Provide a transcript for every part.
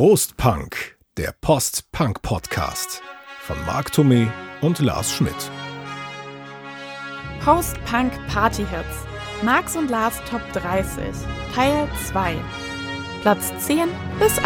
Prost Punk, der Post-Punk-Podcast von Marc Thomé und Lars Schmidt. Post-Punk Party Hits. Max und Lars Top 30. Teil 2. Platz 10 bis 1.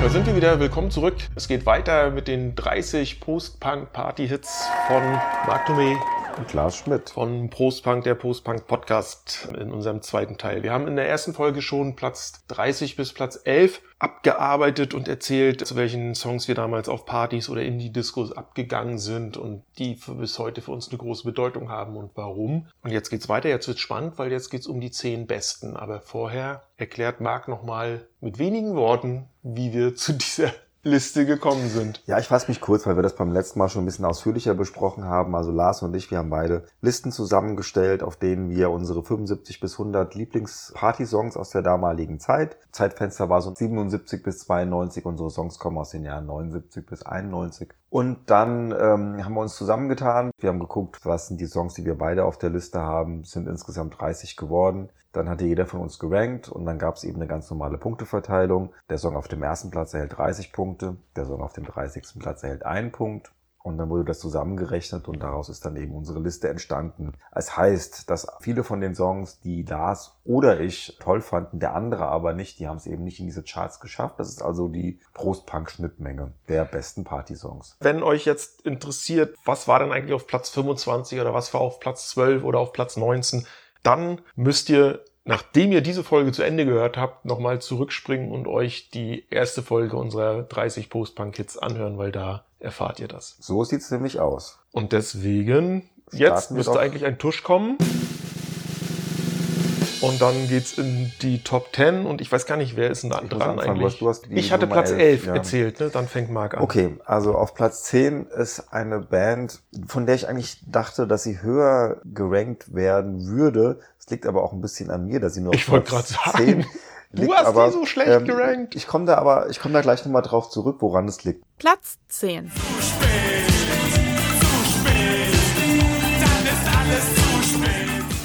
Da sind wir wieder. Willkommen zurück. Es geht weiter mit den 30 Post-Punk-Party-Hits von Marc Thomé und Lars Schmidt. von Postpunk, der Postpunk-Podcast in unserem zweiten Teil. Wir haben in der ersten Folge schon Platz 30 bis Platz 11 abgearbeitet und erzählt, zu welchen Songs wir damals auf Partys oder Indie-Discos abgegangen sind und die für bis heute für uns eine große Bedeutung haben und warum. Und jetzt geht's weiter, jetzt wird's spannend, weil jetzt geht's um die zehn Besten. Aber vorher erklärt Marc nochmal mit wenigen Worten, wie wir zu dieser Liste gekommen sind. Ja, ich fasse mich kurz, weil wir das beim letzten Mal schon ein bisschen ausführlicher besprochen haben. Also Lars und ich, wir haben beide Listen zusammengestellt, auf denen wir unsere 75 bis 100 Lieblings-Party-Songs aus der damaligen Zeit. Zeitfenster war so 77 bis 92. Unsere Songs kommen aus den Jahren 79 bis 91. Und dann ähm, haben wir uns zusammengetan. Wir haben geguckt, was sind die Songs, die wir beide auf der Liste haben. Es sind insgesamt 30 geworden. Dann hatte jeder von uns gerankt und dann gab es eben eine ganz normale Punkteverteilung. Der Song auf dem ersten Platz erhält 30 Punkte, der Song auf dem 30. Platz erhält einen Punkt. Und dann wurde das zusammengerechnet und daraus ist dann eben unsere Liste entstanden. Es heißt, dass viele von den Songs, die Lars oder ich toll fanden, der andere aber nicht, die haben es eben nicht in diese Charts geschafft. Das ist also die Prost-Punk-Schnittmenge der besten Party-Songs. Wenn euch jetzt interessiert, was war denn eigentlich auf Platz 25 oder was war auf Platz 12 oder auf Platz 19, dann müsst ihr, nachdem ihr diese Folge zu Ende gehört habt, nochmal zurückspringen und euch die erste Folge unserer 30 Post-Punk-Hits anhören, weil da erfahrt ihr das. So sieht's nämlich aus. Und deswegen, jetzt wir müsste eigentlich ein Tusch kommen. Und dann geht's in die Top 10 und ich weiß gar nicht, wer ist denn da Ich dran anfangen, eigentlich? die ich hatte Nummer Platz 11, 11 ja. erzählt, ne? Dann fängt Marc an. Okay, also auf Platz 10 ist eine Band, von der ich eigentlich dachte, dass sie höher gerankt werden würde. Es liegt aber auch ein bisschen an mir, dass sie nur Ich auf wollte Platz gerade sagen, 10 du liegt. hast die aber, ähm, so schlecht gerankt. Ich komme da aber, ich komme da gleich nochmal drauf zurück, woran es liegt. Platz 10.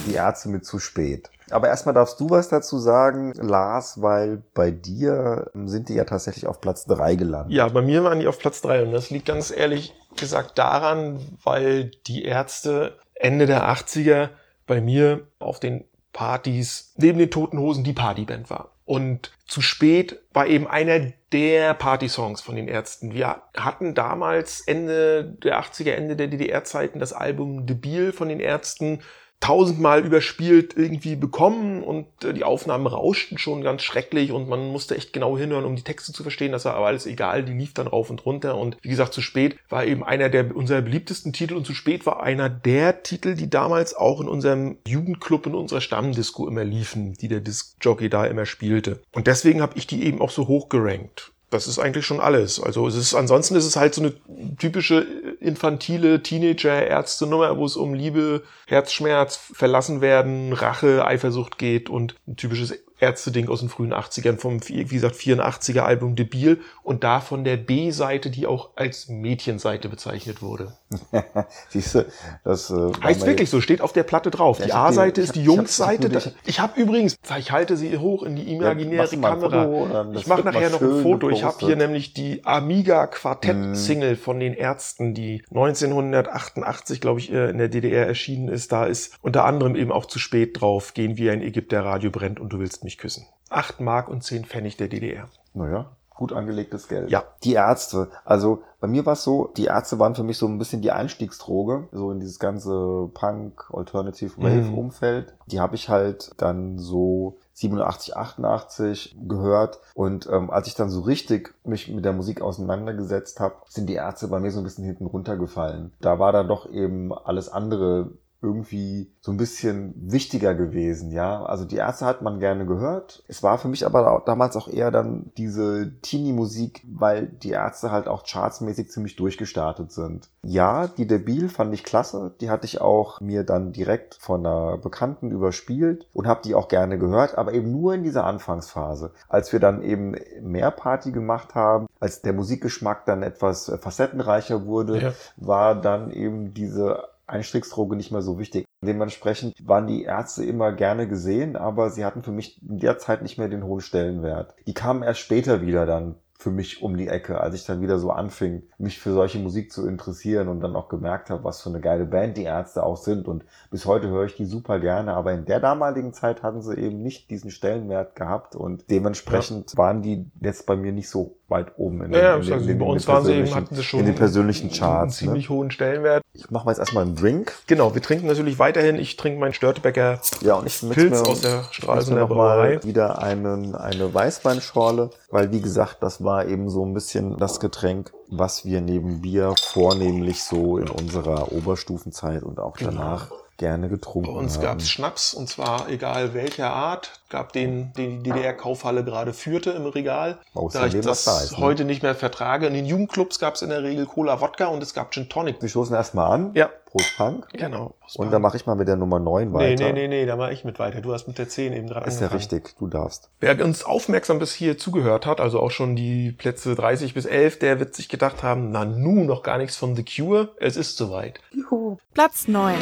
Die Ärzte mit zu spät. Aber erstmal darfst du was dazu sagen, Lars, weil bei dir sind die ja tatsächlich auf Platz 3 gelandet. Ja, bei mir waren die auf Platz 3 und das liegt ganz ehrlich gesagt daran, weil die Ärzte Ende der 80er bei mir auf den Partys neben den Toten Hosen die Partyband war. Und zu spät war eben einer der Party-Songs von den Ärzten. Wir hatten damals Ende der 80er, Ende der DDR-Zeiten das Album Debil von den Ärzten tausendmal überspielt irgendwie bekommen und äh, die Aufnahmen rauschten schon ganz schrecklich und man musste echt genau hinhören, um die Texte zu verstehen. Das war aber alles egal, die lief dann rauf und runter und wie gesagt, zu spät war eben einer der unserer beliebtesten Titel und zu spät war einer der Titel, die damals auch in unserem Jugendclub, in unserer Stammdisco immer liefen, die der Disc-Jockey da immer spielte. Und deswegen habe ich die eben auch so hoch gerankt. Das ist eigentlich schon alles. Also es ist ansonsten ist es halt so eine typische infantile Teenager-Ärzte-Nummer, wo es um Liebe, Herzschmerz, verlassen werden, Rache, Eifersucht geht und ein typisches Ärzte-Ding aus den frühen 80ern vom, wie gesagt, 84er Album Debil und davon der B-Seite, die auch als Mädchenseite bezeichnet wurde. Siehst du, das äh, Heißt wirklich so, steht auf der Platte drauf. Ja, die hab A-Seite ist die hab- ich hab- Jungs-Seite. ich hab- Da- Ich habe übrigens, ich halte sie hoch in die imaginäre ein Kamera. Foto, das ich mache nachher noch ein Foto. Ich habe hier nämlich die Amiga Quartett-Single von den Ärzten, die 1988, glaube ich, äh, in der DDR erschienen ist. Da ist unter anderem eben auch zu spät drauf, gehen wie ein Ägypter Radio brennt und du willst mich küssen. 8 Mark und 10 Pfennig der DDR. Naja, gut angelegtes Geld. Ja. Die Ärzte. Also bei mir war es so, die Ärzte waren für mich so ein bisschen die Einstiegsdroge, so in dieses ganze Punk, Alternative Wave Mhm. Umfeld. Die habe ich halt dann so 87, 88 gehört. Und ähm, als ich dann so richtig mich mit der Musik auseinandergesetzt habe, sind die Ärzte bei mir so ein bisschen hinten runtergefallen. Da war dann doch eben alles andere irgendwie so ein bisschen wichtiger gewesen, ja. Also die Ärzte hat man gerne gehört. Es war für mich aber auch damals auch eher dann diese Teenie-Musik, weil die Ärzte halt auch chartsmäßig ziemlich durchgestartet sind. Ja, die Debil fand ich klasse. Die hatte ich auch mir dann direkt von einer Bekannten überspielt und habe die auch gerne gehört, aber eben nur in dieser Anfangsphase. Als wir dann eben mehr Party gemacht haben, als der Musikgeschmack dann etwas facettenreicher wurde, Ja. war dann eben diese Einstiegsdroge nicht mehr so wichtig. Dementsprechend waren die Ärzte immer gerne gesehen, aber sie hatten für mich in der Zeit nicht mehr den hohen Stellenwert. Die kamen erst später wieder dann für mich um die Ecke, als ich dann wieder so anfing, mich für solche Musik zu interessieren und dann auch gemerkt habe, was für eine geile Band die Ärzte auch sind. Und bis heute höre ich die super gerne, aber in der damaligen Zeit hatten sie eben nicht diesen Stellenwert gehabt und dementsprechend ja. waren die jetzt bei mir nicht so weit oben in den, ja, in in bei uns waren sie eben, hatten sie schon in den persönlichen Charts. Einen ne? ziemlich ne? hohen Stellenwert. Ich mache mal jetzt erstmal einen Drink. Genau, wir trinken natürlich weiterhin. Ich trinke meinen Störtebecker ja, und ich Pilz aus der Stralsunder Brauerei. wieder einen, eine Weißweinschorle, weil wie gesagt, das war eben so ein bisschen das Getränk, was wir neben Bier vornehmlich so in unserer Oberstufenzeit und auch genau. danach genau gerne getrunken Bei uns gab es Schnaps und zwar egal welcher Art. Gab den, den die DDR-Kaufhalle gerade führte im Regal. Aus da ich das da ist, ne? heute nicht mehr vertrage. In den Jugendclubs gab es in der Regel Cola Wodka und es gab Gin Tonic. Wir stoßen erstmal an. Ja. Prost Punk. Genau. Prost und dann mache ich mal mit der Nummer 9 weiter. Nee, nee, nee, nee, da mache ich mit weiter. Du hast mit der 10 eben gerade Ist ja richtig, du darfst. Wer uns aufmerksam bis hier zugehört hat, also auch schon die Plätze 30 bis 11, der wird sich gedacht haben, na nu, noch gar nichts von The Cure. Es ist soweit. Juhu. Platz 9.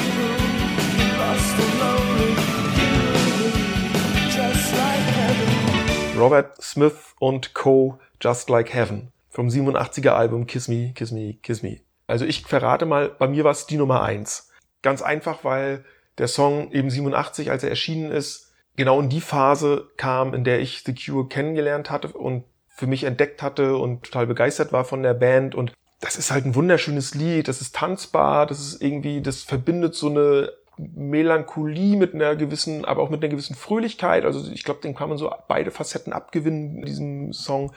Robert Smith und Co. Just Like Heaven vom 87er Album Kiss Me, Kiss Me, Kiss Me. Also ich verrate mal, bei mir war es die Nummer eins. Ganz einfach, weil der Song eben 87, als er erschienen ist, genau in die Phase kam, in der ich The Cure kennengelernt hatte und für mich entdeckt hatte und total begeistert war von der Band und das ist halt ein wunderschönes Lied, das ist tanzbar, das ist irgendwie, das verbindet so eine Melancholie mit einer gewissen, aber auch mit einer gewissen Fröhlichkeit. Also ich glaube, den kann man so beide Facetten abgewinnen in diesem Song.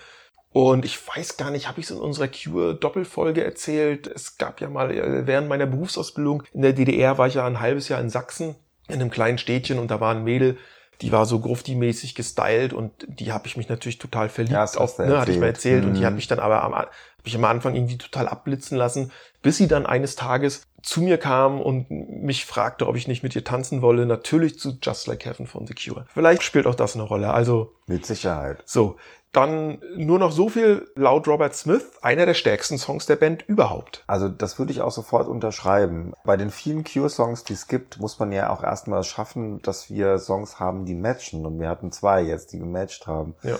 Und ich weiß gar nicht, habe ich es in unserer Cure-Doppelfolge erzählt? Es gab ja mal, äh, während meiner Berufsausbildung in der DDR war ich ja ein halbes Jahr in Sachsen, in einem kleinen Städtchen und da war ein Mädel, die war so grufti-mäßig gestylt und die habe ich mich natürlich total verliebt ja, auf, ne, hatte ich mal erzählt mhm. und die hat mhm. mich dann aber am, hab ich am Anfang irgendwie total abblitzen lassen, bis sie dann eines Tages zu mir kam und mich fragte, ob ich nicht mit ihr tanzen wolle, natürlich zu Just Like Heaven von The Cure. Vielleicht spielt auch das eine Rolle. Also mit Sicherheit. So, dann nur noch so viel laut Robert Smith, einer der stärksten Songs der Band überhaupt. Also das würde ich auch sofort unterschreiben. Bei den vielen Cure-Songs, die es gibt, muss man ja auch erstmal schaffen, dass wir Songs haben, die matchen. Und wir hatten zwei jetzt, die gematcht haben. Ja.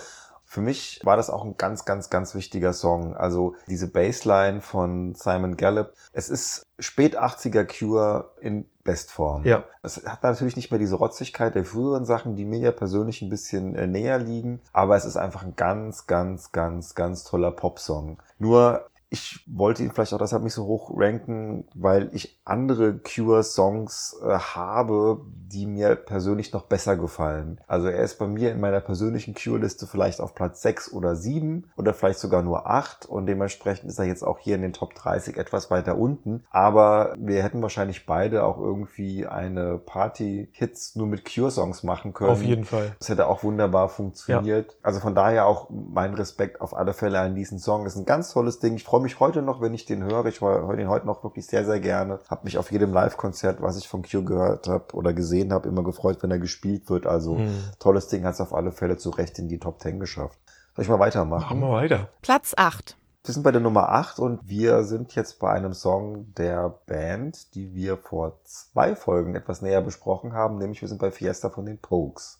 Für mich war das auch ein ganz, ganz, ganz wichtiger Song. Also diese Bassline von Simon Gallup. Es ist spät 80er Cure in Bestform. Ja. Es hat natürlich nicht mehr diese Rotzigkeit der früheren Sachen, die mir ja persönlich ein bisschen äh, näher liegen. Aber es ist einfach ein ganz, ganz, ganz, ganz toller Popsong. Nur ich wollte ihn vielleicht auch deshalb nicht so hoch ranken, weil ich andere Cure-Songs äh, habe, die mir persönlich noch besser gefallen. Also er ist bei mir in meiner persönlichen Cure-Liste vielleicht auf Platz 6 oder 7 oder vielleicht sogar nur 8 und dementsprechend ist er jetzt auch hier in den Top 30 etwas weiter unten. Aber wir hätten wahrscheinlich beide auch irgendwie eine Party-Hits nur mit Cure-Songs machen können. Auf jeden Fall. Das hätte auch wunderbar funktioniert. Ja. Also von daher auch mein Respekt auf alle Fälle an diesen Song. Das ist ein ganz tolles Ding. Ich freue mich heute noch, wenn ich den höre. Ich höre den heute noch wirklich sehr, sehr gerne. Habe mich auf jedem Live-Konzert, was ich von Q gehört habe oder gesehen habe, immer gefreut, wenn er gespielt wird. Also mhm. tolles Ding hat es auf alle Fälle zu Recht in die Top 10 geschafft. Soll ich mal weitermachen? Machen wir weiter. Platz 8. Wir sind bei der Nummer 8 und wir sind jetzt bei einem Song der Band, die wir vor zwei Folgen etwas näher besprochen haben, nämlich wir sind bei Fiesta von den Pokes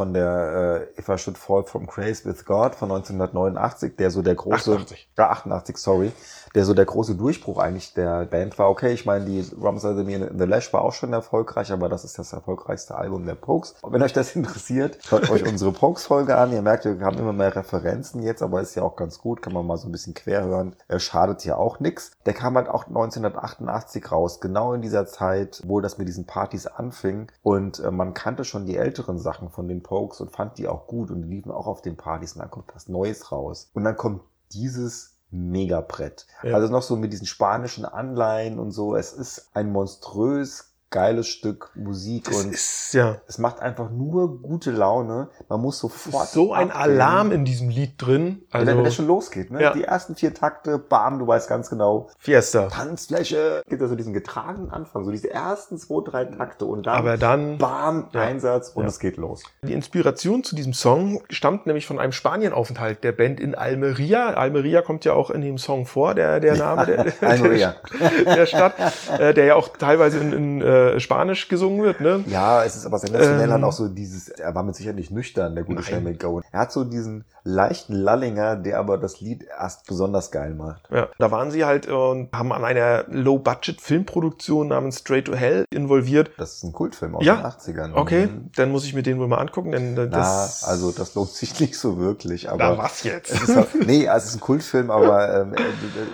von der äh, If I Should Fall From Grace With God von 1989, der so der große... 88. Ja, 88, sorry der so der große Durchbruch eigentlich der Band war. Okay, ich meine, die Rums of the in the Lash war auch schon erfolgreich, aber das ist das erfolgreichste Album der Pokes. Und wenn euch das interessiert, hört euch unsere Pokes-Folge an. Ihr merkt, wir haben immer mehr Referenzen jetzt, aber ist ja auch ganz gut, kann man mal so ein bisschen quer hören. Er schadet ja auch nix. Der kam halt auch 1988 raus, genau in dieser Zeit, wo das mit diesen Partys anfing. Und äh, man kannte schon die älteren Sachen von den Pokes und fand die auch gut und die liefen auch auf den Partys. Und dann kommt was Neues raus. Und dann kommt dieses Megabrett. Ja. Also noch so mit diesen spanischen Anleihen und so. Es ist ein monströs geiles Stück Musik Das und ist ja es macht einfach nur gute Laune. Man muss sofort ist so ein abgehen. Alarm in diesem Lied drin. wenn, der- wenn das Also schon losgeht, ne? Ja. Die ersten vier Takte, bam, du weißt ganz genau, Fiesta. Tanzfläche, gibt also diesen getragenen Anfang, so diese ersten zwei, drei Takte und dann Aber dann bam, Ja. Einsatz und es geht los. Die Inspiration zu diesem Song stammt nämlich von einem Spanienaufenthalt der Band in Almeria. Almeria kommt ja auch in dem Song vor, der, der Name der, der, der Stadt, äh, der ja auch teilweise in, in äh, Spanisch gesungen wird. Ne? Ja, es ist aber sensationell Ähm, auch so dieses, er war mit Sicherheit nicht nüchtern, der gute. Shane McGowan. Er hat so diesen leichten Lallinger, der aber das Lied erst besonders geil macht. Ja, da waren sie halt und haben an einer Low-Budget-Filmproduktion namens Straight to Hell involviert. Das ist ein Kultfilm aus Ja, den 80ern. Okay, Mhm. dann muss ich mir den wohl mal angucken, denn äh, Na, das... also das lohnt sich nicht so wirklich, Na, aber was jetzt? es halt, nee, also es ist ein Kultfilm, aber ähm, äh,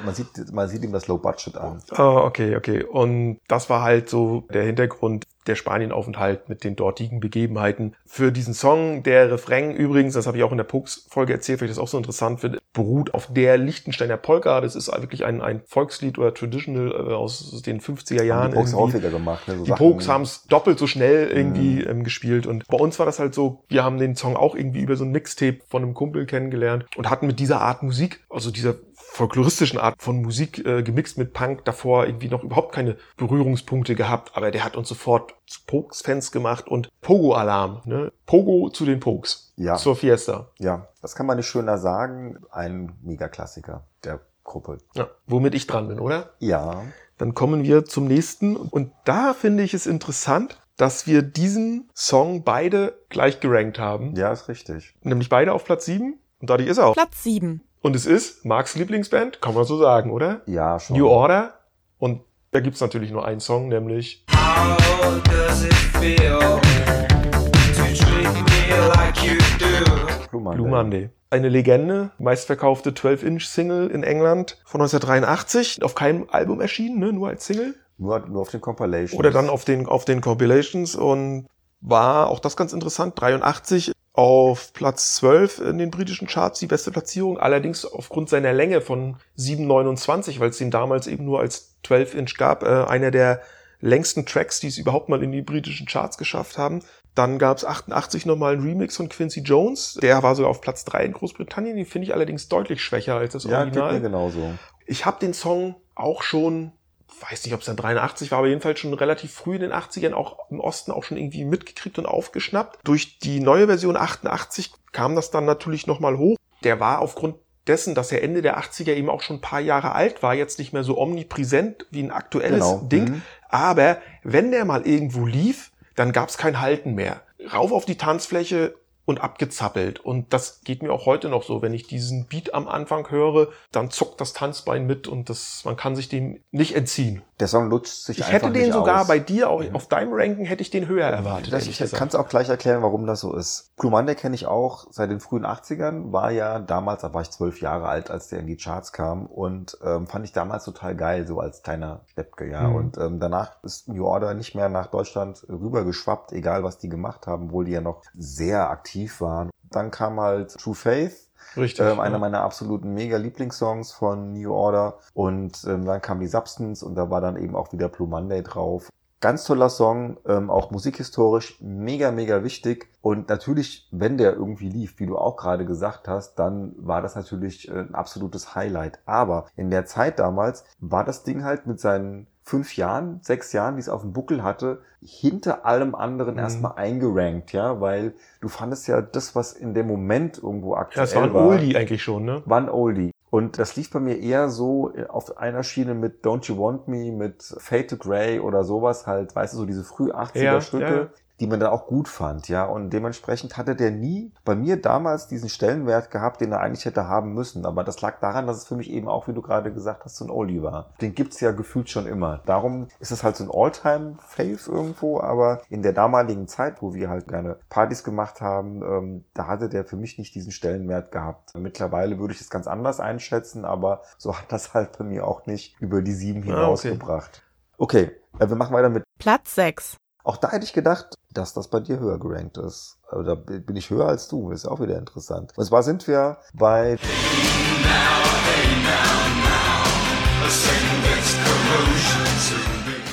man sieht man sieht ihm das Low Budget an. Ah, okay, okay. Und das war halt so der Hintergrund der Spanienaufenthalt mit den dortigen Begebenheiten für diesen Song. Der Refrain übrigens, das habe ich auch in der Pokes-Folge erzählt, weil ich das auch so interessant finde, beruht auf der Lichtensteiner Polka. Das ist wirklich ein, ein Volkslied oder Traditional äh, aus den 50er Jahren. Haben die Pokes häufiger gemacht. Ne? So Die Pokes haben es doppelt so schnell irgendwie Mhm. ähm, gespielt. Und bei uns war das halt so, wir haben den Song auch irgendwie über so ein Mixtape von einem Kumpel kennengelernt und hatten mit dieser Art Musik, also dieser folkloristischen Art von Musik äh, gemixt mit Punk davor irgendwie noch überhaupt keine Berührungspunkte gehabt, aber der hat uns sofort zu Pokes-Fans gemacht und Pogo-Alarm, ne? Pogo zu den Pokes. Ja. Zur Fiesta. Ja, das kann man nicht schöner sagen. Ein Megaklassiker der Gruppe. Ja. Womit ich dran bin, oder? Ja, Dann kommen wir zum nächsten. Und da finde ich es interessant, dass wir diesen Song beide gleich gerankt haben. ja, ist richtig. Nämlich beide auf Platz 7. Und dadurch ist er auch. Platz 7. Und es ist Marks Lieblingsband, kann man so sagen, oder? Ja, schon. New Order. Und da gibt's natürlich nur einen Song, nämlich How does it feel to treat me like you do? Blue Monday. Blue Monday. Eine Legende, meistverkaufte 12-Inch-Single in England von 1983. Auf keinem Album erschienen, ne? nur als Single. Nur, nur auf den Compilations. Oder dann auf den, auf den Compilations und war, auch das ganz interessant, 83 auf Platz 12 in den britischen Charts, die beste Platzierung. Allerdings aufgrund seiner Länge von 7,29, weil es den damals eben nur als 12-Inch gab, äh, einer der längsten Tracks, die es überhaupt mal in die britischen Charts geschafft haben. Dann gab es 88 nochmal einen Remix von Quincy Jones. Der war sogar auf Platz 3 in Großbritannien. Den finde ich allerdings deutlich schwächer als das Ja, Original. mir genauso. Ich habe den Song auch schon, weiß nicht, ob es dann 83 war, aber jedenfalls schon relativ früh in den 80ern auch im Osten auch schon irgendwie mitgekriegt und aufgeschnappt. Durch die neue Version 88 kam das dann natürlich nochmal hoch. Der war aufgrund dessen, dass er Ende der 80er eben auch schon ein paar Jahre alt war, jetzt nicht mehr so omnipräsent wie ein aktuelles Genau. Ding. Mhm. Aber wenn der mal irgendwo lief, dann gab es kein Halten mehr. Rauf auf die Tanzfläche und abgezappelt. Und das geht mir auch heute noch so. Wenn ich diesen Beat am Anfang höre, dann zuckt das Tanzbein mit und das, man kann sich dem nicht entziehen. Der Song lutscht sich Ich einfach hätte den sogar aus. bei dir, auch auf deinem Ranking, hätte ich den höher erwartet. Das, ich kann es auch gleich erklären, warum das so ist. Blue Monday kenne ich auch seit den frühen 80ern, war ja damals, da war ich zwölf Jahre alt, als der in die Charts kam und ähm, fand ich damals total geil, so als kleiner Steppke, ja. Mhm. Und ähm, danach ist New Order nicht mehr nach Deutschland rübergeschwappt, egal was die gemacht haben, obwohl die ja noch sehr aktiv waren. Dann kam halt True Faith, Richtig. ähm, ja. einer meiner absoluten mega Lieblingssongs von New Order. Und ähm, dann kam die Substance und da war dann eben auch wieder Blue Monday drauf. Ganz toller Song, ähm, auch musikhistorisch mega, mega wichtig. Und natürlich, wenn der irgendwie lief, wie du auch gerade gesagt hast, dann war das natürlich äh, ein absolutes Highlight. Aber in der Zeit damals war das Ding halt mit seinen fünf Jahren, sechs Jahren, die es auf dem Buckel hatte, hinter allem anderen Mhm. erstmal eingerankt, ja, weil du fandest ja das, was in dem Moment irgendwo ja, aktuell es war ein Oldie eigentlich schon, ne? war ein Oldie. Und das lief bei mir eher so äh, auf einer Schiene mit Don't You Want Me, mit Fade to Grey oder sowas halt, weißt du, so diese früh 80er Ja, Stücke, ja, ja. Die man dann auch gut fand, ja. Und dementsprechend hatte der nie bei mir damals diesen Stellenwert gehabt, den er eigentlich hätte haben müssen. Aber das lag daran, dass es für mich eben auch, wie du gerade gesagt hast, so ein Oldie war. Den gibt's ja gefühlt schon immer. Darum ist es halt so ein All-Time-Fave irgendwo, aber in der damaligen Zeit, wo wir halt gerne Partys gemacht haben, ähm, da hatte der für mich nicht diesen Stellenwert gehabt. Mittlerweile würde ich es ganz anders einschätzen, aber so hat das halt bei mir auch nicht über die sieben Ah, okay. hinausgebracht. Okay, äh, wir machen weiter mit Platz 6. auch da hätte ich gedacht, dass das bei dir höher gerankt ist. Aber da bin ich höher als du. Ist auch wieder interessant. Und zwar sind wir bei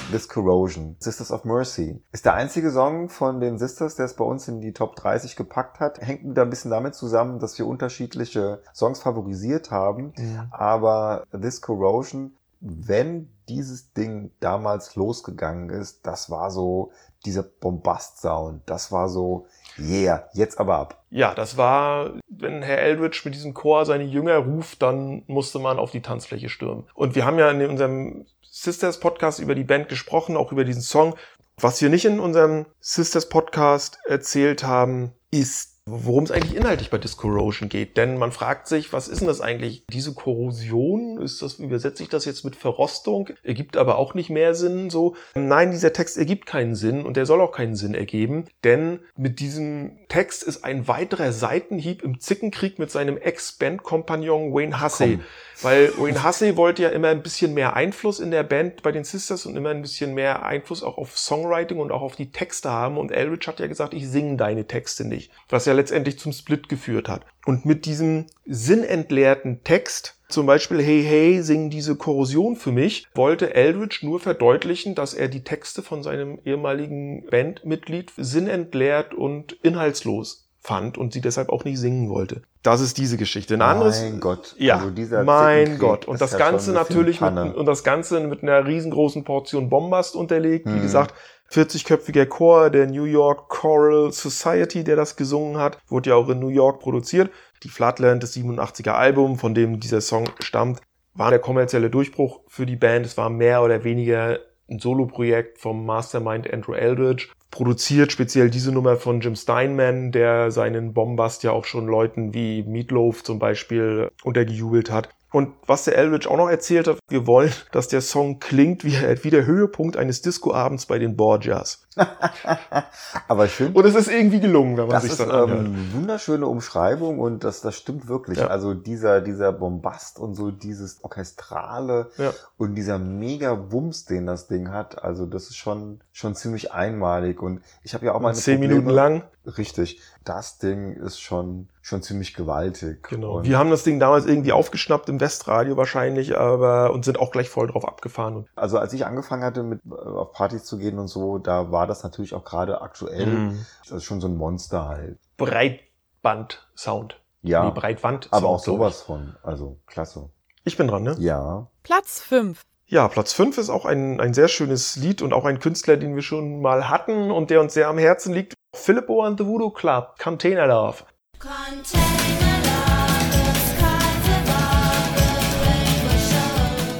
This Corrosion, Sisters of Mercy. Ist der einzige Song von den Sisters, der es bei uns in die Top 30 gepackt hat. Hängt wieder ein bisschen damit zusammen, dass wir unterschiedliche Songs favorisiert haben. Aber This Corrosion, wenn dieses Ding damals losgegangen ist, das war so dieser Bombast-Sound. Das war so, yeah, jetzt aber ab. Ja, das war, wenn Herr Eldridge mit diesem Chor seine Jünger ruft, dann musste man auf die Tanzfläche stürmen. Und wir haben ja in unserem Sisters Podcast über die Band gesprochen, auch über diesen Song. Was wir nicht in unserem Sisters Podcast erzählt haben, ist worum es eigentlich inhaltlich bei Discorrosion geht. Denn man fragt sich, was ist denn das eigentlich? Diese Korrosion, ist das, übersetze ich das jetzt mit Verrostung? Ergibt aber auch nicht mehr Sinn, so. Nein, dieser Text ergibt keinen Sinn und der soll auch keinen Sinn ergeben, denn mit diesem Text ist ein weiterer Seitenhieb im Zickenkrieg mit seinem Ex-Band-Kompagnon Wayne Hussey. Komm. Weil Wayne Hussey wollte ja immer ein bisschen mehr Einfluss in der Band bei den Sisters und immer ein bisschen mehr Einfluss auch auf Songwriting und auch auf die Texte haben. Und Eldridge hat ja gesagt, ich singe deine Texte nicht. Was ja letztendlich zum Split geführt hat. Und mit diesem sinnentleerten Text, zum Beispiel Hey Hey, sing diese Korrosion für mich, wollte Eldridge nur verdeutlichen, dass er die Texte von seinem ehemaligen Bandmitglied sinnentleert und inhaltslos fand und sie deshalb auch nicht singen wollte. Das ist diese Geschichte. Ein anderes, mein Gott. ja, Also mein Gott. Und das Ganze natürlich mit, und das Ganze mit einer riesengroßen Portion Bombast unterlegt. Wie Mhm. gesagt, 40-köpfiger Chor der New York Choral Society, der das gesungen hat, wurde ja auch in New York produziert. Die Flatland, das 87er Album, von dem dieser Song stammt, war der kommerzielle Durchbruch für die Band. Es war mehr oder weniger ein Soloprojekt vom Mastermind Andrew Eldridge. Produziert speziell diese Nummer von Jim Steinman, der seinen Bombast ja auch schon Leuten wie Meatloaf zum Beispiel untergejubelt hat. Und was der Eldridge auch noch erzählt hat, wir wollen, dass der Song klingt wie, wie der Höhepunkt eines Discoabends bei den Borgias. Aber finde, Und es ist irgendwie gelungen, wenn man das sich dann ähm, anhört. eine wunderschöne Umschreibung und das, das stimmt wirklich. Ja. Also dieser, dieser Bombast und so dieses Orchestrale Ja. und dieser mega Wumms, den das Ding hat, also das ist schon, schon ziemlich einmalig und ich habe ja auch mal Zehn Minuten lang. Richtig. Das Ding ist schon, schon ziemlich gewaltig. Genau. Und Wir haben das Ding damals irgendwie aufgeschnappt im Westradio wahrscheinlich, aber und sind auch gleich voll drauf abgefahren. Und, also als ich angefangen hatte, mit äh, auf Partys zu gehen und so, da war das natürlich auch gerade aktuell. Mhm. Das ist schon so ein Monster halt. Breitband-Sound. Ja. Nee, Breitwand. aber auch sowas von. Also klasse. Ich. ich bin dran, ne? Ja. Platz 5. Ja, Platz 5 ist auch ein, ein sehr schönes Lied und auch ein Künstler, den wir schon mal hatten und der uns sehr am Herzen liegt. Philippo and the Voodoo Club, Container Love.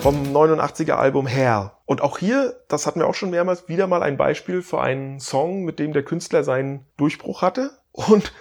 Vom 89er Album Hair. Und auch hier, das hatten wir auch schon mehrmals, wieder mal ein Beispiel für einen Song, mit dem der Künstler seinen Durchbruch hatte. Und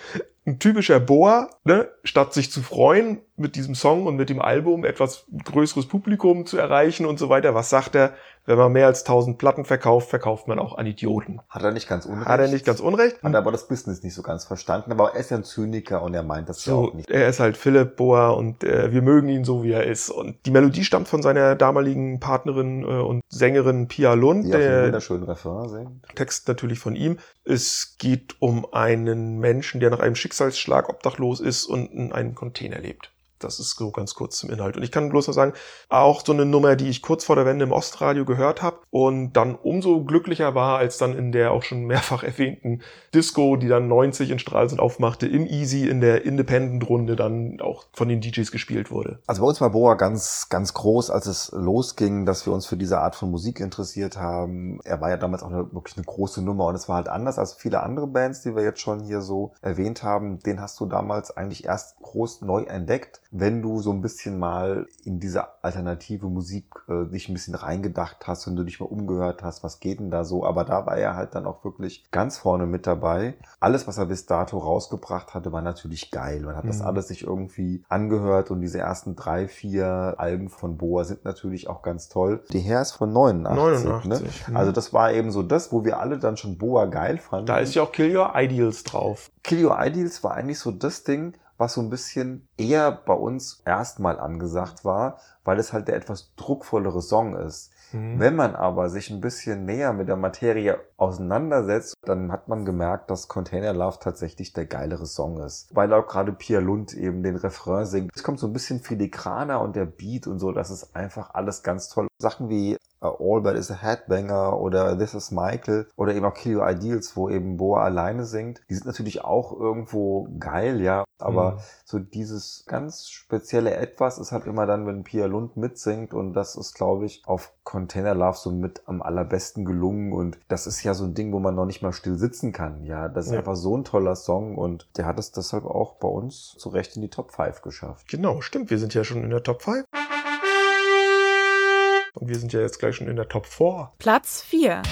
ein typischer Boa, ne, statt sich zu freuen mit diesem Song und mit dem Album etwas größeres Publikum zu erreichen und so weiter, was sagt er? Wenn man mehr als 1000 Platten verkauft, verkauft man auch an Idioten. Hat er nicht ganz unrecht. Hat er nicht ganz unrecht? Hat aber das Business nicht so ganz verstanden. Aber er ist ja ein Zyniker und er meint das ja So, auch nicht. er ist halt Philipp Boa und äh, wir mögen ihn so, wie er ist. Und die Melodie stammt von seiner damaligen Partnerin äh, und Sängerin Pia Lund. Die Der wunderschönen Refrain singt. Text natürlich von ihm. Es geht um einen Menschen, der nach einem Schicksalsschlag obdachlos ist und in einem Container lebt. Das ist so ganz kurz zum Inhalt. Und ich kann bloß noch sagen, auch so eine Nummer, die ich kurz vor der Wende im Ostradio gehört habe und dann umso glücklicher war, als dann in der auch schon mehrfach erwähnten Disco, die dann 90 in Stralsund aufmachte, im Easy in der Independent-Runde dann auch von den DJs gespielt wurde. Also bei uns war Boa ganz, ganz groß, als es losging, dass wir uns für diese Art von Musik interessiert haben. Er war ja damals auch eine, wirklich eine große Nummer und es war halt anders als viele andere Bands, die wir jetzt schon hier so erwähnt haben. Den hast du damals eigentlich erst groß neu entdeckt, wenn du so ein bisschen mal in diese alternative Musik äh, dich ein bisschen reingedacht hast und du dich mal umgehört hast, was geht denn da so. Aber da war er halt dann auch wirklich ganz vorne mit dabei. Alles, was er bis dato rausgebracht hatte, war natürlich geil. Man hat das Mhm. alles sich irgendwie angehört und diese ersten drei, vier Alben von Boa sind natürlich auch ganz toll. Die Hair ist von 89. 89, Ne? mhm. Also das war eben so das, wo wir alle dann schon Boa geil fanden. Da ist ja auch Kill Your Ideals drauf. Kill Your Ideals war eigentlich so das Ding, was so ein bisschen eher bei uns erstmal angesagt war, weil es halt der etwas druckvollere Song ist. Mhm. Wenn man aber sich ein bisschen näher mit der Materie auseinandersetzt, dann hat man gemerkt, dass Container Love tatsächlich der geilere Song ist. Weil auch gerade Pia Lund eben den Refrain singt. Es kommt so ein bisschen filigraner und der Beat und so, das ist einfach alles ganz toll. Sachen wie äh, Albert is a Headbanger oder This is Michael oder eben auch Kill Your Ideals, wo eben Boa alleine singt. Die sind natürlich auch irgendwo geil, ja, aber Mhm. so dieses ganz spezielle Etwas ist halt immer dann, wenn Pia Lund mitsingt und das ist, glaube ich, auf Container Love so mit am allerbesten gelungen und das ist ja so ein Ding, wo man noch nicht mal still sitzen kann, ja. Das ist Ja. einfach so ein toller Song und der hat es deshalb auch bei uns zu Recht in die Top 5 geschafft. Genau, stimmt. Wir sind ja schon in der Top 5. Und wir sind ja jetzt gleich schon in der Top 4. Platz 4.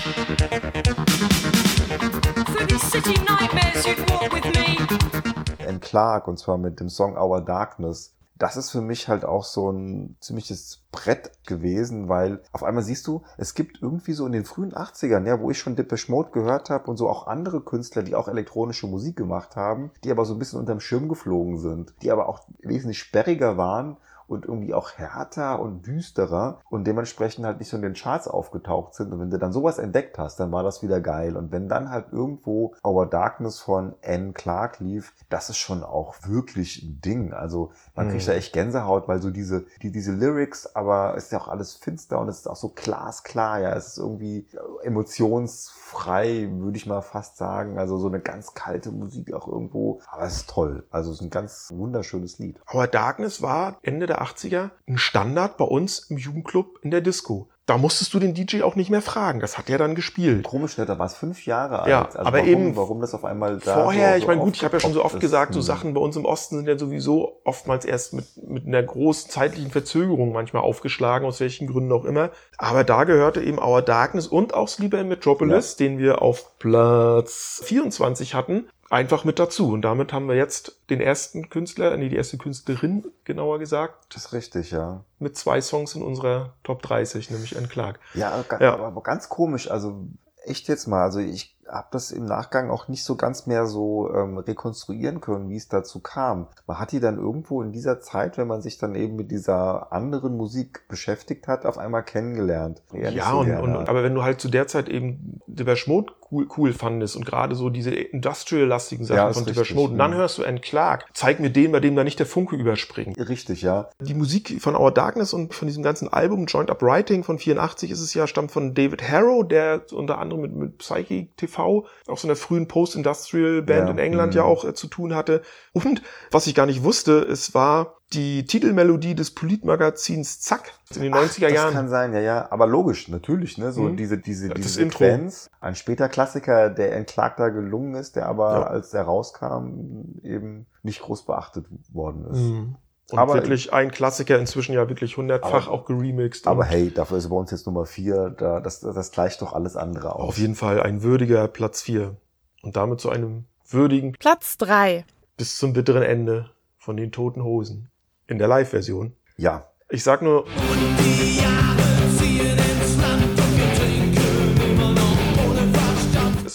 Through these city nightmares, you'd walk with me. Anne Clark und zwar mit dem Song Our Darkness. Das ist für mich halt auch so ein ziemliches Brett gewesen, weil auf einmal siehst du, es gibt irgendwie so in den frühen 80ern, ja, wo ich schon Depeche Mode gehört habe und so auch andere Künstler, die auch elektronische Musik gemacht haben, die aber so ein bisschen unterm Schirm geflogen sind, die aber auch wesentlich sperriger waren und irgendwie auch härter und düsterer und dementsprechend halt nicht so in den Charts aufgetaucht sind. Und wenn du dann sowas entdeckt hast, dann war das wieder geil. Und wenn dann halt irgendwo Our Darkness von Anne Clark lief, das ist schon auch wirklich ein Ding. Also man Mhm. kriegt da echt Gänsehaut, weil so diese, die, diese Lyrics, aber es ist ja auch alles finster und es ist auch so glasklar, ja. Es ist irgendwie emotionsfrei, würde ich mal fast sagen. Also so eine ganz kalte Musik auch irgendwo. Aber es ist toll. Also es ist ein ganz wunderschönes Lied. Our Darkness war Ende der 80er ein Standard bei uns im Jugendclub in der Disco. Da musstest du den DJ auch nicht mehr fragen. Das hat er dann gespielt. Komisch, ne? da war es fünf Jahre alt. Ja, also aber warum, eben warum das auf einmal da Vorher, so, ich meine, gut, ich habe ja schon so oft ist. gesagt, so. Sachen bei uns im Osten sind ja sowieso oftmals erst mit, mit einer großen zeitlichen Verzögerung manchmal aufgeschlagen, aus welchen Gründen auch immer. Aber da gehörte eben Our Darkness und auch Sleeper in Metropolis, den wir auf Platz 24 hatten, einfach mit dazu. Und damit haben wir jetzt den ersten Künstler, nee, die erste Künstlerin, genauer gesagt, Das ist richtig, ja. mit zwei Songs in unserer Top 30, nämlich Anne Clark. Ja, Ja. Aber, aber ganz komisch. Also echt jetzt mal. Also ich habe das im Nachgang auch nicht so ganz mehr so ähm, rekonstruieren können, wie es dazu kam. Man hat die dann irgendwo in dieser Zeit, wenn man sich dann eben mit dieser anderen Musik beschäftigt hat, auf einmal kennengelernt. Eher Ja, so und, und, aber wenn du halt zu der Zeit eben Depeche Mode cool, cool fandest und gerade so diese industrial-lastigen Sachen Ja, von Depeche Mode, und dann mhm. hörst du Anne Clark. Zeig mir den, bei dem da nicht der Funke überspringt. Richtig, ja. Die Musik von Our Darkness und von diesem ganzen Album Joint Up Writing von 84 ist es ja, stammt von David Harrow, der unter anderem mit, mit Psyche TV, auch so einer frühen Post-Industrial-Band Ja, in England mhm. ja auch äh, zu tun hatte. Und was ich gar nicht wusste, es war die Titelmelodie des Politmagazins Zack in den 90er das Jahren. kann sein, ja, ja. Aber logisch, natürlich, ne? So Mhm. diese, diese, Ja, das diese Intro. Sequenz. Ein später Klassiker, der entklagt da gelungen ist, der aber, Ja. als er rauskam, eben nicht groß beachtet worden ist. Mhm. Und Aber- wirklich ein Klassiker, inzwischen ja wirklich hundertfach auch geremixed. Aber und hey, dafür ist bei uns jetzt Nummer vier, da, das, das gleicht doch alles andere aus. auf jeden Fall ein würdiger Platz 4. Und damit zu einem würdigen Platz 3. bis zum bitteren Ende von den Toten Hosen. In der Live-Version. Ja, Ich sag nur,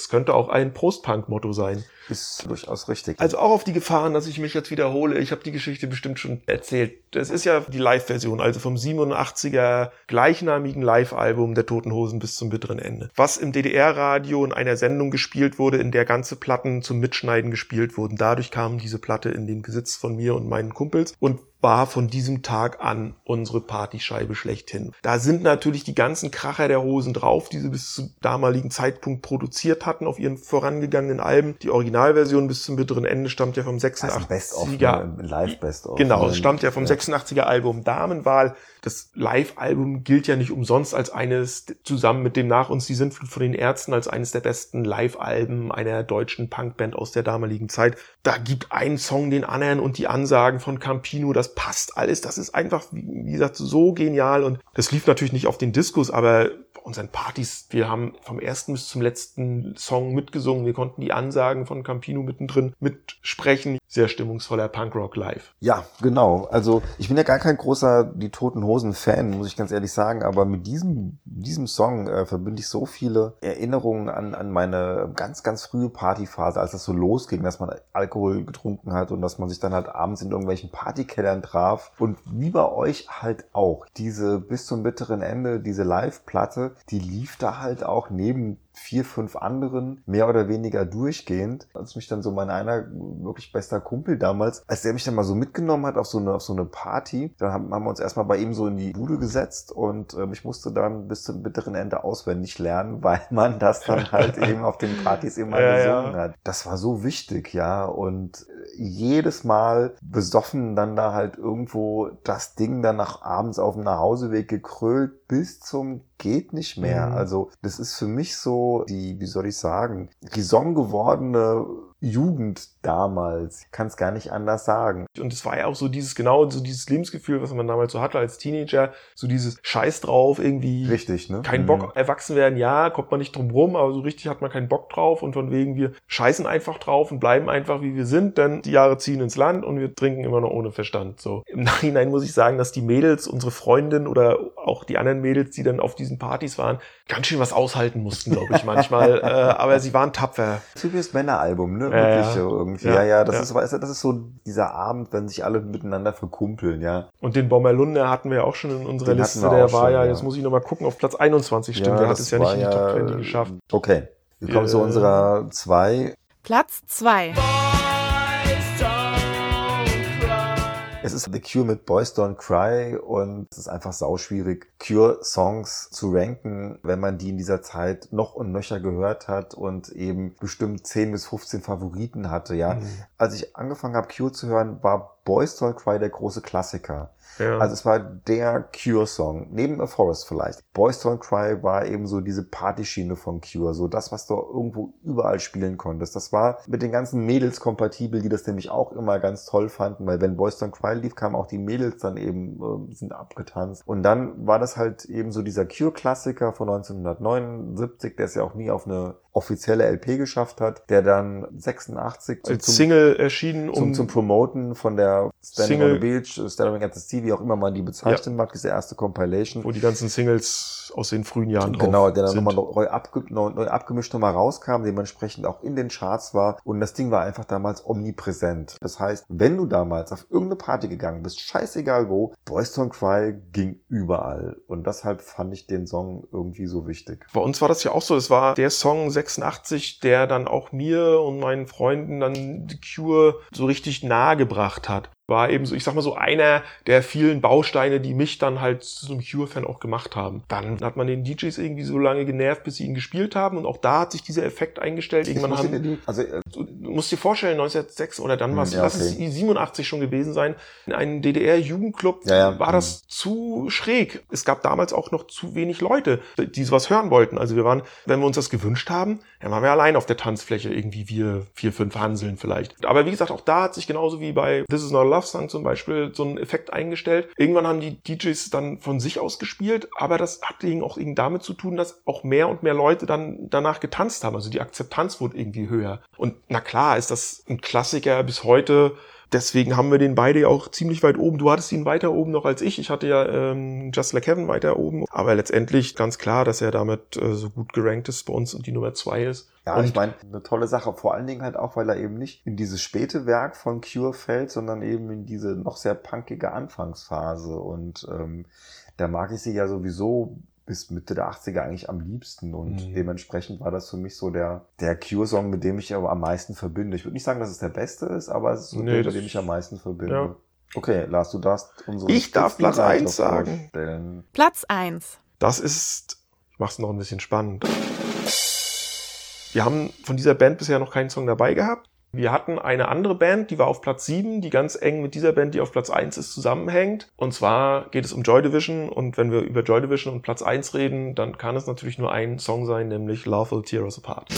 es könnte auch ein Post-Punk-Motto sein. ist durchaus richtig. Also auch auf die Gefahren, dass ich mich jetzt wiederhole. Ich habe die Geschichte bestimmt schon erzählt. Das ist ja die Live-Version, also vom 87er gleichnamigen Live-Album der Toten Hosen bis zum bitteren Ende. Was im DDR-Radio in einer Sendung gespielt wurde, in der ganze Platten zum Mitschneiden gespielt wurden. Dadurch kam diese Platte in den Besitz von mir und meinen Kumpels und war von diesem Tag an unsere Partyscheibe schlechthin. Da sind natürlich die ganzen Kracher der Hosen drauf, die sie bis zum damaligen Zeitpunkt produziert hatten auf ihren vorangegangenen Alben. Die Originalversion bis zum bitteren Ende stammt ja vom 86er. also Best-of, ne? Live-Best-of. Genau, es stammt ja vom 86er Album Damenwahl. Das Live-Album gilt ja nicht umsonst als eines, zusammen mit dem nach uns die Sintflut von den Ärzten, als eines der besten Live-Alben einer deutschen Punkband aus der damaligen Zeit. Da gibt ein Song den anderen und die Ansagen von Campino, das passt alles. Das ist einfach, wie gesagt, so genial. Und das lief natürlich nicht auf den Discos, aber bei unseren Partys, wir haben vom ersten bis zum letzten Song mitgesungen. Wir konnten die Ansagen von Campino mittendrin mitsprechen. Sehr stimmungsvoller Punkrock live. Ja, genau. Also ich bin ja gar kein großer Die Toten Hosen-Fan, muss ich ganz ehrlich sagen, aber mit diesem, diesem Song äh, verbinde ich so viele Erinnerungen an, an meine ganz, ganz frühe Partyphase, als das so losging, dass man Alkohol getrunken hat und dass man sich dann halt abends in irgendwelchen Partykellern kennengelernt traf. Und wie bei euch halt auch, diese bis zum bitteren Ende, diese Live-Platte, die lief da halt auch neben vier, fünf anderen mehr oder weniger durchgehend. Als mich dann so mein einer wirklich bester Kumpel damals, als der mich dann mal so mitgenommen hat auf so eine, auf so eine Party, dann haben, haben wir uns erstmal bei ihm so in die Bude gesetzt und ähm, ich musste dann bis zum bitteren Ende auswendig lernen, weil man das dann halt eben auf den Partys immer Ja, gesungen ja. hat. Das war so wichtig, ja. Und jedes Mal besoffen dann da halt irgendwo das Ding dann nach abends auf dem Nachhauseweg gekrölt bis zum geht nicht mehr. Mhm. Also das ist für mich so die, wie soll ich sagen, Song gewordene Jugend damals. Ich kann es gar nicht anders sagen. Und es war ja auch so dieses, genau, so dieses Lebensgefühl, was man damals so hatte als Teenager, so dieses Scheiß drauf, irgendwie Richtig, ne? kein Mhm. Bock, erwachsen werden, ja, kommt man nicht drum rum, aber so richtig hat man keinen Bock drauf und von wegen, wir scheißen einfach drauf und bleiben einfach wie wir sind, denn die Jahre ziehen ins Land und wir trinken immer noch ohne Verstand. So. Im Nachhinein muss ich sagen, dass die Mädels, unsere Freundin oder auch die anderen Mädels, die dann auf diesen Partys waren, ganz schön was aushalten mussten, glaube ich, manchmal. äh, aber sie waren tapfer. Typisches Männeralbum, ne? Ja, Wirklich ja. so irgendwie. Ja, Ja, ja, das ja. ist, weißt du, das ist so dieser Abend, wenn sich alle miteinander verkumpeln, ja. Und den Bommerlunder hatten wir ja auch schon in unserer Den Liste. Der war schon, ja, ja. jetzt muss ich nochmal gucken, auf Platz 21 stimmt. der hat es ja nicht in die Top 20 geschafft. Okay. Wir kommen zu Äh, unserer zwei. Platz 2. Es ist The Cure mit Boys Don't Cry und es ist einfach sauschwierig, Cure-Songs zu ranken, wenn man die in dieser Zeit noch und nöcher gehört hat und eben bestimmt 10 bis 15 Favoriten hatte, ja. Mhm. Als ich angefangen habe, Cure zu hören, war Boys Don't Cry der große Klassiker. Ja. Also es war der Cure-Song, neben A Forest vielleicht. Boys Don't Cry war eben so diese Partyschiene von Cure, so das, was du irgendwo überall spielen konntest. Das war mit den ganzen Mädels kompatibel, die das nämlich auch immer ganz toll fanden, weil wenn Boys Don't Cry lief, kamen auch die Mädels dann eben, äh, sind abgetanzt. Und dann war das halt eben so dieser Cure-Klassiker von 1979, der es ja auch nie auf eine offizielle LP geschafft hat, der dann 86 als zum- Single erschienen, zum, um zum Promoten von der Standing Single- on the Beach, äh, Standing at the Sea, wie auch immer man die bezeichnen mag, diese erste Compilation. wo die ganzen Singles aus den frühen Jahren drauf Genau, der dann nochmal neu, abge neu, neu abgemischt nochmal rauskam, dementsprechend auch in den Charts war. Und das Ding war einfach damals omnipräsent. Das heißt, wenn du damals auf irgendeine Party gegangen bist, scheißegal wo, Boys Don't Cry ging überall. Und deshalb fand ich den Song irgendwie so wichtig. Bei uns war das ja auch so. Es war der Song 86, der dann auch mir und meinen Freunden dann The Cure so richtig nahe gebracht hat. War eben so, ich sag mal so, einer der vielen Bausteine, die mich dann halt zu einem Cure-Fan auch gemacht haben. Dann hat man den DJs irgendwie so lange genervt, bis sie ihn gespielt haben. Und auch da hat sich dieser Effekt eingestellt. Irgendwann musste haben, die, also, äh, du musst dir vorstellen, 1906 oder dann Hm, war es, lass es okay. 87 schon gewesen sein, in einem DDR-Jugendclub Ja, ja. war das zu schräg. Es gab damals auch noch zu wenig Leute, die sowas hören wollten. Also wir waren, wenn wir uns das gewünscht haben, dann waren wir allein auf der Tanzfläche, irgendwie wir vier, fünf Hanseln vielleicht. Aber wie gesagt, auch da hat sich genauso wie bei This Is Not a Love Song zum Beispiel so ein Effekt eingestellt. Irgendwann haben die DJs dann von sich aus gespielt, aber das hat eben auch irgendwie damit zu tun, dass auch mehr und mehr Leute dann danach getanzt haben. Also die Akzeptanz wurde irgendwie höher. Und na klar ist das ein Klassiker bis heute. Deswegen haben wir den beide ja auch ziemlich weit oben. Du hattest ihn weiter oben noch als ich. Ich hatte ja ähm, Just Like Heaven weiter oben. Aber letztendlich ganz klar, dass er damit äh, so gut gerankt ist bei uns und die Nummer zwei ist. Ja, und ich meine, eine tolle Sache. Vor allen Dingen halt auch, weil er eben nicht in dieses späte Werk von Cure fällt, sondern eben in diese noch sehr punkige Anfangsphase. Und ähm, da mag ich sie ja sowieso bis Mitte der 80er eigentlich am liebsten. Und Mhm. dementsprechend war das für mich so der, der Cure-Song, mit dem ich aber am meisten verbinde. Ich würde nicht sagen, dass es der beste ist, aber es ist so Nee, der, mit dem ich am meisten verbinde. ja. Okay, Lars, du darfst unsere Ich darf Platz Spitzenreiter eins sagen. vorstellen. Platz 1. Das ist, ich mach's noch ein bisschen spannend. Wir haben von dieser Band bisher noch keinen Song dabei gehabt. Wir hatten eine andere Band, die war auf Platz 7, die ganz eng mit dieser Band, die auf Platz 1 ist, zusammenhängt. Und zwar geht es um Joy Division. Und wenn wir über Joy Division und Platz 1 reden, dann kann es natürlich nur ein Song sein, nämlich Love Will Tear Us Apart.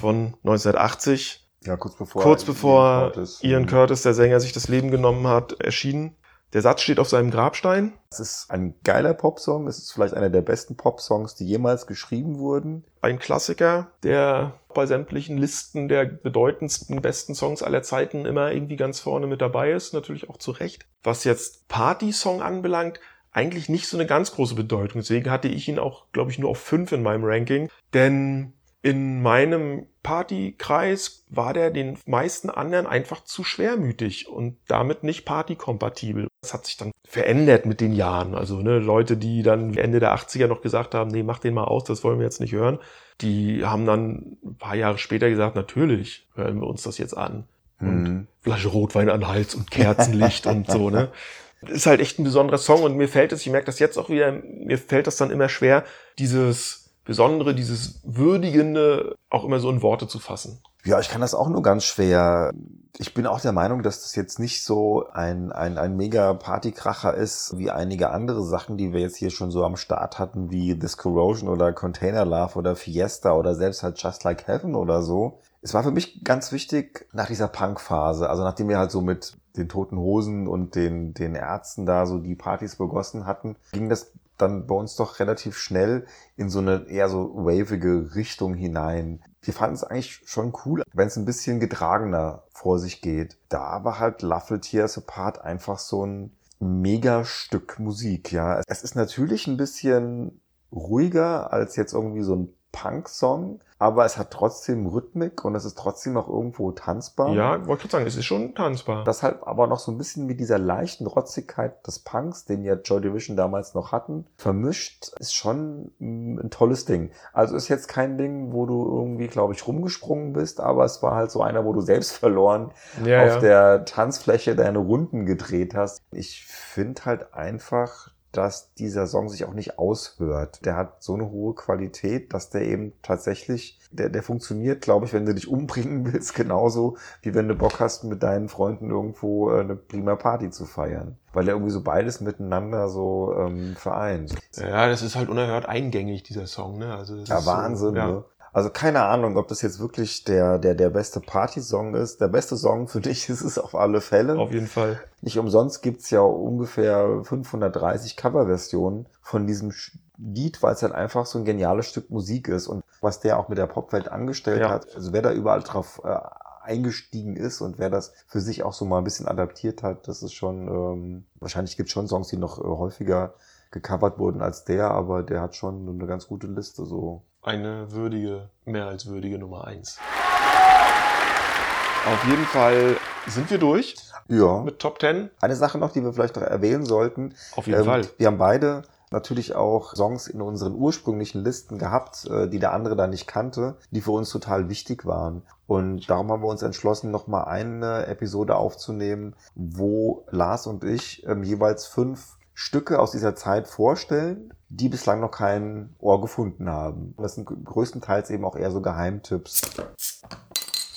Von 1980. Ja, kurz bevor, kurz bevor Ian Curtis, Ian ähm, Curtis, der Sänger, sich das Leben genommen hat, erschienen. Der Satz steht auf seinem Grabstein. Es ist ein geiler Popsong. Es ist vielleicht einer der besten Popsongs, die jemals geschrieben wurden. ein Klassiker, der bei sämtlichen Listen der bedeutendsten, besten Songs aller Zeiten immer irgendwie ganz vorne mit dabei ist, natürlich auch zu Recht. Was jetzt Party-Song anbelangt, eigentlich nicht so eine ganz große Bedeutung. Deswegen hatte ich ihn auch, glaube ich, nur auf fünf in meinem Ranking. Denn in meinem Partykreis war der den meisten anderen einfach zu schwermütig und damit nicht partykompatibel. Das hat sich dann verändert mit den Jahren. Also ne, Leute, die dann Ende der 80er noch gesagt haben, nee, mach den mal aus, das wollen wir jetzt nicht hören, die haben dann ein paar Jahre später gesagt, natürlich hören wir uns das jetzt an. Und Mhm. Flasche Rotwein an Hals und Kerzenlicht und so, ne? Ist halt echt ein besonderer Song und mir fällt es, ich merke das jetzt auch wieder, mir fällt das dann immer schwer, dieses Besondere, dieses Würdigende auch immer so in Worte zu fassen. Ja, ich kann das auch nur ganz schwer. Ich bin auch der Meinung, dass das jetzt nicht so ein, ein, ein mega Partykracher ist, wie einige andere Sachen, die wir jetzt hier schon so am Start hatten, wie This Corrosion oder Container Love oder Fiesta oder selbst halt Just Like Heaven oder so. Es war für mich ganz wichtig nach dieser Punk-Phase, also nachdem wir halt so mit den Toten Hosen und den, den Ärzten da so die Partys begossen hatten, ging das dann bei uns doch relativ schnell in so eine eher so wavige Richtung hinein. Wir fanden es eigentlich schon cool, wenn es ein bisschen getragener vor sich geht. Da war halt Love Tears Apart einfach so ein mega Stück Musik, ja. Es ist natürlich ein bisschen ruhiger als jetzt irgendwie so ein Punk-Song, aber es hat trotzdem Rhythmik und es ist trotzdem auch irgendwo tanzbar. Ja, wollte gerade sagen, es ist schon tanzbar. Das halt aber noch so ein bisschen mit dieser leichten Rotzigkeit des Punks, den ja Joy Division damals noch hatten, vermischt, ist schon ein tolles Ding. Also ist jetzt kein Ding, wo du irgendwie, glaube ich, rumgesprungen bist, aber es war halt so einer, wo du selbst verloren ja, auf ja. der Tanzfläche deine Runden gedreht hast. Ich finde halt einfach, dass dieser Song sich auch nicht aushört. Der hat so eine hohe Qualität, dass der eben tatsächlich, der, der funktioniert, glaube ich, wenn du dich umbringen willst, genauso wie wenn du Bock hast, mit deinen Freunden irgendwo äh, eine prima Party zu feiern. Weil er irgendwie so beides miteinander so ähm, vereint. ja, das ist halt unerhört eingängig, dieser Song, ne? Also das Ja, ist so- Wahnsinn, ja. ne? Also keine Ahnung, ob das jetzt wirklich der, der, der beste Party-Song ist. Der beste Song für dich ist es auf alle Fälle. Auf jeden Fall. Nicht umsonst gibt's ja ungefähr 530 Coverversionen von diesem Lied, weil es halt einfach so ein geniales Stück Musik ist. Und was der auch mit der Popwelt angestellt Ja. hat, also wer da überall drauf äh, eingestiegen ist und wer das für sich auch so mal ein bisschen adaptiert hat, das ist schon, ähm, wahrscheinlich gibt's schon Songs, die noch äh, häufiger gecovert wurden als der, aber der hat schon eine ganz gute Liste so. Eine würdige, mehr als würdige Nummer eins. Auf jeden Fall sind wir durch Ja. mit Top 10. Eine Sache noch, die wir vielleicht noch erwähnen sollten. Auf jeden Ähm, Fall. Wir haben beide natürlich auch Songs in unseren ursprünglichen Listen gehabt, äh, die der andere da nicht kannte, die für uns total wichtig waren. Und darum haben wir uns entschlossen, nochmal eine Episode aufzunehmen, wo Lars und ich ähm, jeweils fünf Stücke aus dieser Zeit vorstellen, die bislang noch kein Ohr gefunden haben. Das sind größtenteils eben auch eher so Geheimtipps.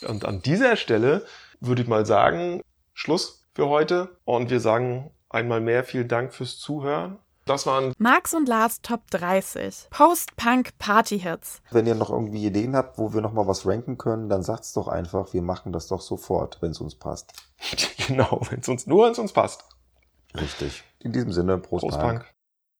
Und an dieser Stelle würde ich mal sagen, Schluss für heute. Und wir sagen einmal mehr vielen Dank fürs Zuhören. Das waren Max und Lars Top 30. Post-Punk Party Hits. Wenn ihr noch irgendwie Ideen habt, wo wir nochmal was ranken können, dann sagt's doch einfach. Wir machen das doch sofort, wenn es uns passt. genau, wenn es uns nur, wenn es uns passt. Richtig. In diesem Sinne, Prost, Prost, Punk. Punk.